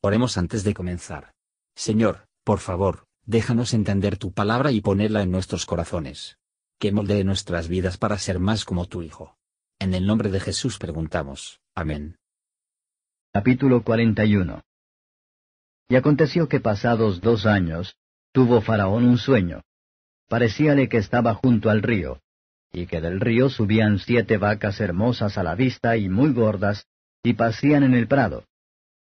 Oremos antes de comenzar. Señor, por favor, déjanos entender tu palabra y ponerla en nuestros corazones. Que moldee nuestras vidas para ser más como tu Hijo. En el nombre de Jesús preguntamos. Amén. Capítulo 41 Y aconteció que pasados dos años, tuvo Faraón un sueño. Parecíale que estaba junto al río, y que del río subían siete vacas hermosas a la vista y muy gordas, y pasían en el prado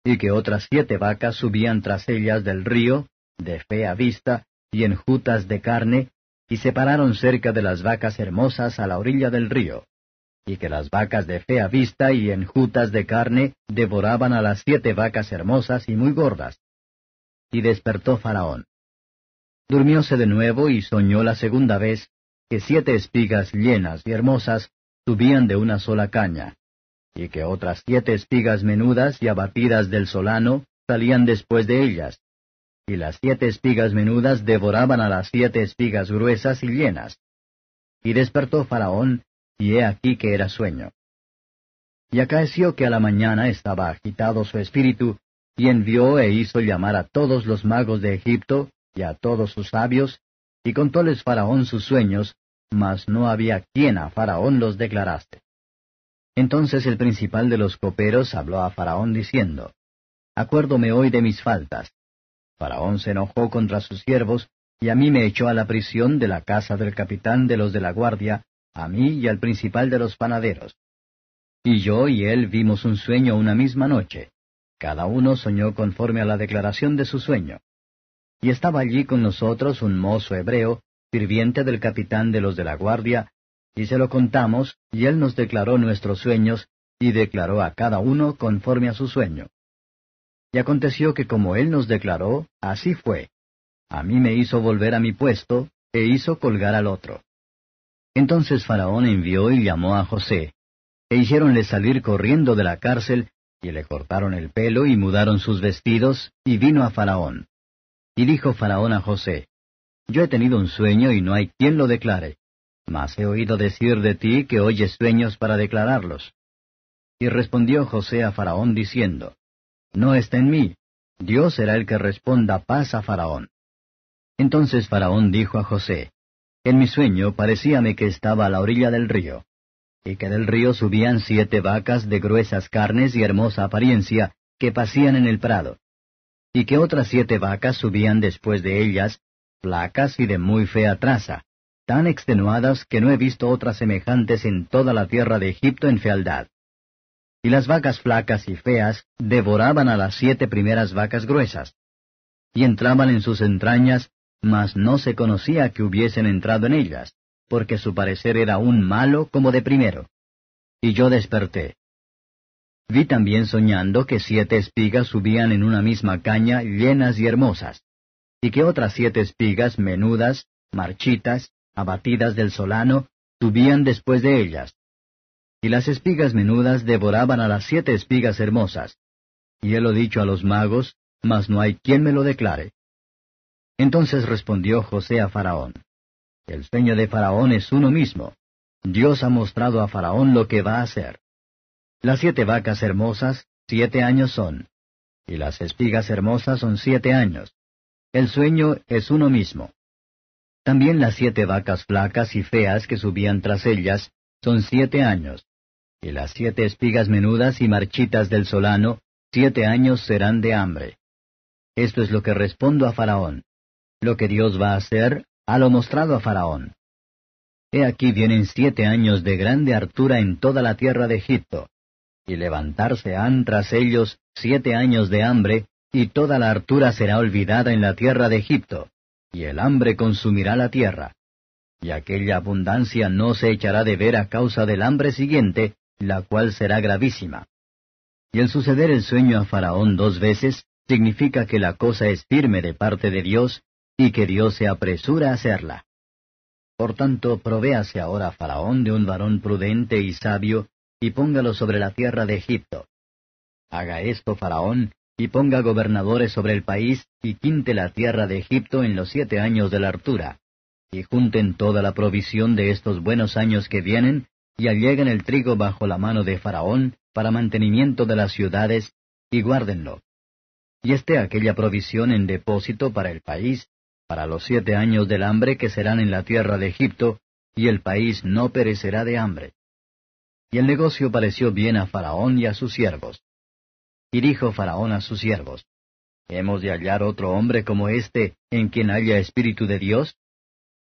y que otras siete vacas subían tras ellas del río, de fea vista, y enjutas de carne, y se pararon cerca de las vacas hermosas a la orilla del río, y que las vacas de fea vista y enjutas de carne devoraban a las siete vacas hermosas y muy gordas. Y despertó Faraón. Durmióse de nuevo y soñó la segunda vez que siete espigas llenas y hermosas subían de una sola caña, y que otras siete espigas menudas y abatidas del solano salían después de ellas, y las siete espigas menudas devoraban a las siete espigas gruesas y llenas. Y despertó Faraón, y he aquí que era sueño. Y acaeció que a la mañana estaba agitado su espíritu, y envió e hizo llamar a todos los magos de Egipto, y a todos sus sabios, y contóles Faraón sus sueños, mas no había quien a Faraón los declaraste. Entonces el principal de los coperos habló a Faraón diciendo, Acuérdome hoy de mis faltas. Faraón se enojó contra sus siervos, y a mí me echó a la prisión de la casa del capitán de los de la guardia, a mí y al principal de los panaderos. Y yo y él vimos un sueño una misma noche. Cada uno soñó conforme a la declaración de su sueño. Y estaba allí con nosotros un mozo hebreo, sirviente del capitán de los de la guardia, y se lo contamos, y él nos declaró nuestros sueños, y declaró a cada uno conforme a su sueño. Y aconteció que como él nos declaró, así fue. A mí me hizo volver a mi puesto, e hizo colgar al otro. Entonces Faraón envió y llamó a José, e hiciéronle salir corriendo de la cárcel, y le cortaron el pelo y mudaron sus vestidos, y vino a Faraón. Y dijo Faraón a José, Yo he tenido un sueño y no hay quien lo declare. Mas he oído decir de ti que oyes sueños para declararlos. Y respondió José a Faraón diciendo, No está en mí, Dios será el que responda paz a Faraón. Entonces Faraón dijo a José, En mi sueño parecíame que estaba a la orilla del río, y que del río subían siete vacas de gruesas carnes y hermosa apariencia, que pasían en el prado, y que otras siete vacas subían después de ellas, flacas y de muy fea traza, tan extenuadas que no he visto otras semejantes en toda la tierra de Egipto en fealdad. Y las vacas flacas y feas devoraban a las siete primeras vacas gruesas. Y entraban en sus entrañas, mas no se conocía que hubiesen entrado en ellas, porque su parecer era un malo como de primero. Y yo desperté. Vi también soñando que siete espigas subían en una misma caña llenas y hermosas, y que otras siete espigas menudas, marchitas, abatidas del solano, subían después de ellas. Y las espigas menudas devoraban a las siete espigas hermosas. Y él lo dicho a los magos, mas no hay quien me lo declare. Entonces respondió José a Faraón. El sueño de Faraón es uno mismo. Dios ha mostrado a Faraón lo que va a hacer. Las siete vacas hermosas, siete años son. Y las espigas hermosas son siete años. El sueño es uno mismo. También las siete vacas flacas y feas que subían tras ellas son siete años, y las siete espigas menudas y marchitas del solano, siete años serán de hambre. Esto es lo que respondo a Faraón. Lo que Dios va a hacer, ha lo mostrado a Faraón. He aquí vienen siete años de grande hartura en toda la tierra de Egipto, y levantarse han tras ellos siete años de hambre, y toda la hartura será olvidada en la tierra de Egipto y el hambre consumirá la tierra. Y aquella abundancia no se echará de ver a causa del hambre siguiente, la cual será gravísima. Y el suceder el sueño a Faraón dos veces significa que la cosa es firme de parte de Dios y que Dios se apresura a hacerla. Por tanto, provéase ahora Faraón de un varón prudente y sabio, y póngalo sobre la tierra de Egipto. Haga esto Faraón, y ponga gobernadores sobre el país, y quinte la tierra de Egipto en los siete años de la hartura, y junten toda la provisión de estos buenos años que vienen, y alleguen el trigo bajo la mano de Faraón, para mantenimiento de las ciudades, y guárdenlo. y esté aquella provisión en depósito para el país, para los siete años del hambre que serán en la tierra de Egipto, y el país no perecerá de hambre. Y el negocio pareció bien a Faraón y a sus siervos. Y dijo Faraón a sus siervos, ¿Hemos de hallar otro hombre como este, en quien haya espíritu de Dios?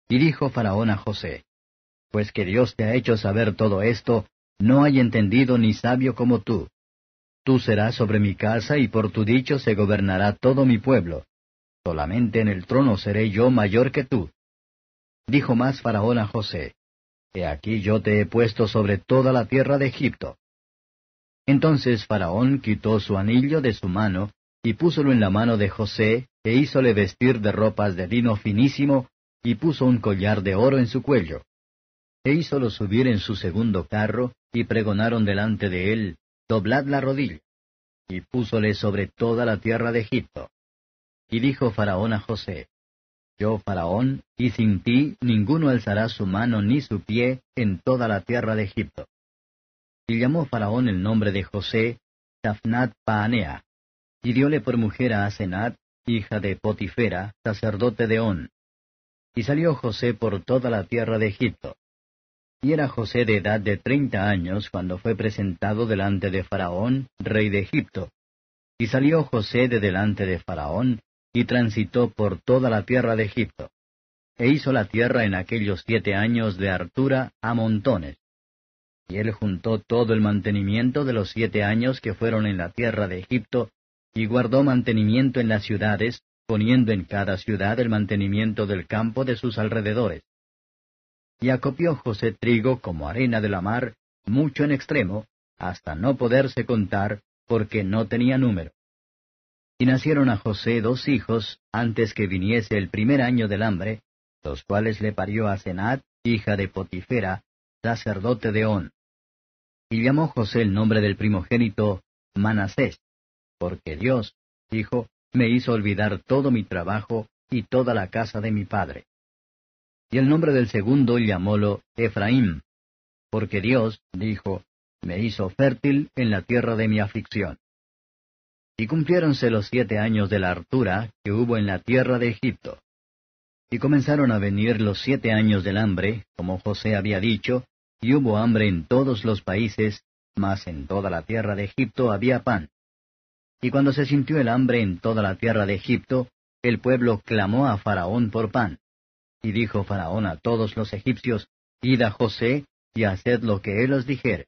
Y dijo Faraón a José, Pues que Dios te ha hecho saber todo esto, no hay entendido ni sabio como tú. Tú serás sobre mi casa y por tu dicho se gobernará todo mi pueblo. Solamente en el trono seré yo mayor que tú. Dijo más Faraón a José, He aquí yo te he puesto sobre toda la tierra de Egipto. Entonces Faraón quitó su anillo de su mano, y púsolo en la mano de José, e hízole vestir de ropas de lino finísimo, y puso un collar de oro en su cuello. E hízolo subir en su segundo carro, y pregonaron delante de él, Doblad la rodilla. Y púsole sobre toda la tierra de Egipto. Y dijo Faraón a José, Yo, Faraón, y sin ti ninguno alzará su mano ni su pie en toda la tierra de Egipto. Y llamó Faraón el nombre de José, Tafnat Paanea, y diole por mujer a Asenat, hija de Potifera, sacerdote de On. Y salió José por toda la tierra de Egipto. Y era José de edad de treinta años cuando fue presentado delante de Faraón, rey de Egipto. Y salió José de delante de Faraón, y transitó por toda la tierra de Egipto. E hizo la tierra en aquellos siete años de hartura a montones. Y él juntó todo el mantenimiento de los siete años que fueron en la tierra de Egipto, y guardó mantenimiento en las ciudades, poniendo en cada ciudad el mantenimiento del campo de sus alrededores. Y acopió José trigo como arena de la mar, mucho en extremo, hasta no poderse contar, porque no tenía número. Y nacieron a José dos hijos antes que viniese el primer año del hambre, los cuales le parió a Senat, hija de Potifera, sacerdote de On. Y llamó José el nombre del primogénito Manasés, porque Dios, dijo, me hizo olvidar todo mi trabajo y toda la casa de mi padre. Y el nombre del segundo llamólo Efraín, porque Dios, dijo, me hizo fértil en la tierra de mi aflicción. Y cumpliéronse los siete años de la hartura que hubo en la tierra de Egipto. Y comenzaron a venir los siete años del hambre, como José había dicho, y hubo hambre en todos los países, mas en toda la tierra de Egipto había pan. Y cuando se sintió el hambre en toda la tierra de Egipto, el pueblo clamó a Faraón por pan. Y dijo Faraón a todos los egipcios, Id a José, y haced lo que él os dijere.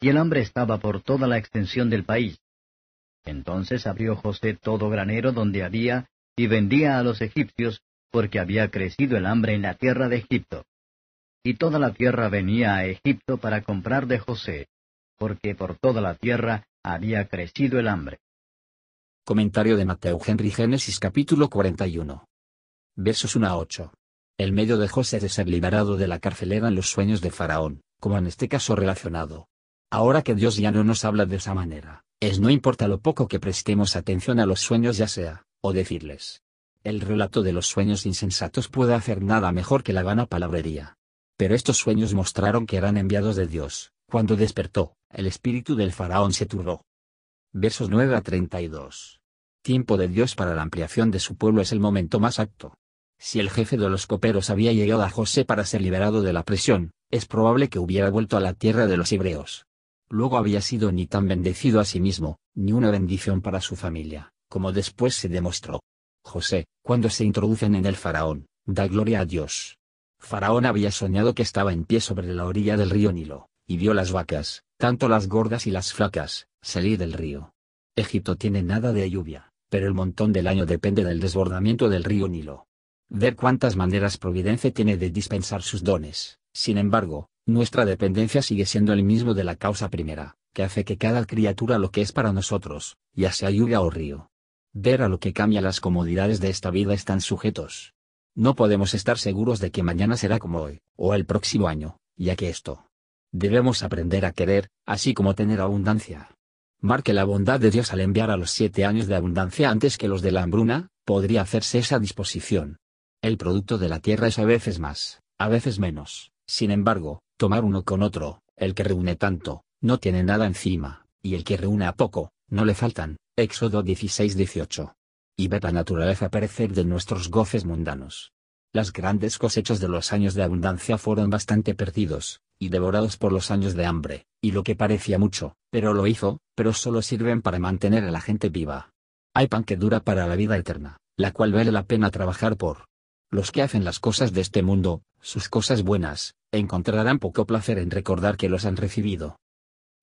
Y el hambre estaba por toda la extensión del país. Entonces abrió José todo granero donde había, y vendía a los egipcios, porque había crecido el hambre en la tierra de Egipto. Y toda la tierra venía a Egipto para comprar de José, porque por toda la tierra había crecido el hambre. Comentario de Mateo Henry Génesis capítulo 41. Versos 1 a 8. El medio de José de ser liberado de la cárcel eran los sueños de Faraón, como en este caso relacionado. Ahora que Dios ya no nos habla de esa manera, es no importa lo poco que prestemos atención a los sueños ya sea, o decirles. El relato de los sueños insensatos puede hacer nada mejor que la vana palabrería. Pero estos sueños mostraron que eran enviados de Dios. Cuando despertó, el espíritu del faraón se turbó. Versos 9 a 32. Tiempo de Dios para la ampliación de su pueblo es el momento más apto. Si el jefe de los coperos había llegado a José para ser liberado de la prisión, es probable que hubiera vuelto a la tierra de los hebreos luego había sido ni tan bendecido a sí mismo, ni una bendición para su familia, como después se demostró. José, cuando se introducen en el faraón, da gloria a Dios. Faraón había soñado que estaba en pie sobre la orilla del río Nilo, y vio las vacas, tanto las gordas y las flacas, salir del río. Egipto tiene nada de lluvia, pero el montón del año depende del desbordamiento del río Nilo. Ver cuántas maneras Providencia tiene de dispensar sus dones, sin embargo, nuestra dependencia sigue siendo el mismo de la causa primera, que hace que cada criatura lo que es para nosotros, ya sea lluvia o río. Ver a lo que cambia las comodidades de esta vida están sujetos. No podemos estar seguros de que mañana será como hoy, o el próximo año, ya que esto. Debemos aprender a querer, así como tener abundancia. Marque la bondad de Dios al enviar a los siete años de abundancia antes que los de la hambruna, podría hacerse esa disposición. El producto de la tierra es a veces más, a veces menos, sin embargo, tomar uno con otro, el que reúne tanto, no tiene nada encima, y el que reúne a poco, no le faltan, Éxodo 16-18. Y ver la naturaleza perecer de nuestros goces mundanos. Las grandes cosechas de los años de abundancia fueron bastante perdidos, y devorados por los años de hambre, y lo que parecía mucho, pero lo hizo, pero solo sirven para mantener a la gente viva. Hay pan que dura para la vida eterna, la cual vale la pena trabajar por. Los que hacen las cosas de este mundo, sus cosas buenas, encontrarán poco placer en recordar que los han recibido.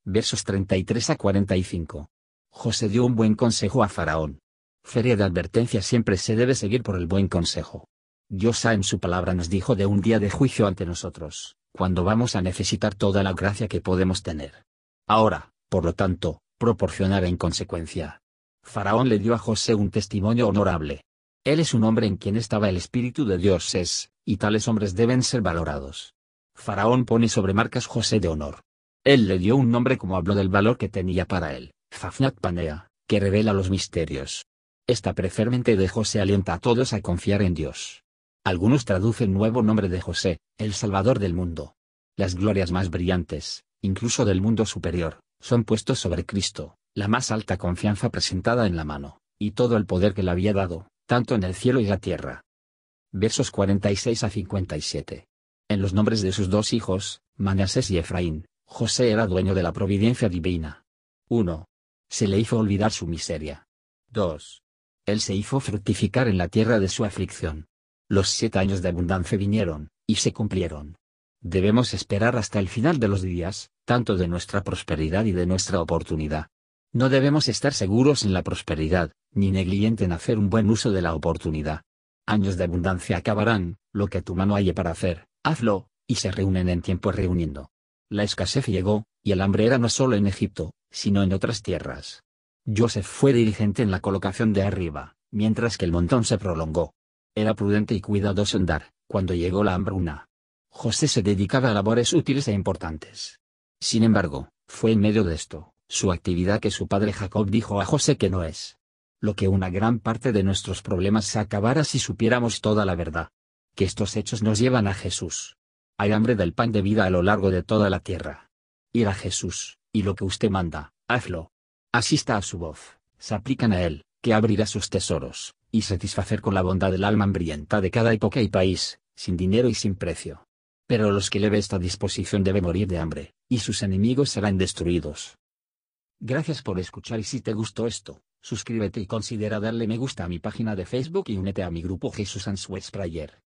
Versos 33 a 45. José dio un buen consejo a Faraón. Feria de advertencia siempre se debe seguir por el buen consejo. Dios en su palabra nos dijo de un día de juicio ante nosotros, cuando vamos a necesitar toda la gracia que podemos tener. Ahora, por lo tanto, proporcionar en consecuencia. Faraón le dio a José un testimonio honorable. Él es un hombre en quien estaba el Espíritu de Dios es, y tales hombres deben ser valorados. Faraón pone sobre marcas José de honor. Él le dio un nombre como habló del valor que tenía para él, Fafnat Panea, que revela los misterios. Esta prefermente de José alienta a todos a confiar en Dios. Algunos traducen nuevo nombre de José, el Salvador del mundo. Las glorias más brillantes, incluso del mundo superior, son puestos sobre Cristo, la más alta confianza presentada en la mano, y todo el poder que le había dado, tanto en el cielo y la tierra. Versos 46 a 57. En los nombres de sus dos hijos, Manasés y Efraín, José era dueño de la providencia divina. 1. Se le hizo olvidar su miseria. 2. Él se hizo fructificar en la tierra de su aflicción. Los siete años de abundancia vinieron, y se cumplieron. Debemos esperar hasta el final de los días, tanto de nuestra prosperidad y de nuestra oportunidad. No debemos estar seguros en la prosperidad, ni negligente en hacer un buen uso de la oportunidad. Años de abundancia acabarán, lo que tu mano halle para hacer, hazlo, y se reúnen en tiempo reuniendo. La escasez llegó, y el hambre era no solo en Egipto, sino en otras tierras. Joseph fue dirigente en la colocación de arriba, mientras que el montón se prolongó. Era prudente y cuidadoso en dar, cuando llegó la hambruna. José se dedicaba a labores útiles e importantes. Sin embargo, fue en medio de esto, su actividad que su padre Jacob dijo a José que no es. Lo que una gran parte de nuestros problemas se acabara si supiéramos toda la verdad. Que estos hechos nos llevan a Jesús. Hay hambre del pan de vida a lo largo de toda la tierra. Ir a Jesús, y lo que usted manda, hazlo. Asista a su voz, se aplican a él, que abrirá sus tesoros, y satisfacer con la bondad del alma hambrienta de cada época y país, sin dinero y sin precio. Pero los que le ve esta disposición deben morir de hambre, y sus enemigos serán destruidos. Gracias por escuchar y si te gustó esto, suscríbete y considera darle me gusta a mi página de Facebook y únete a mi grupo Jesús Answers Prayer.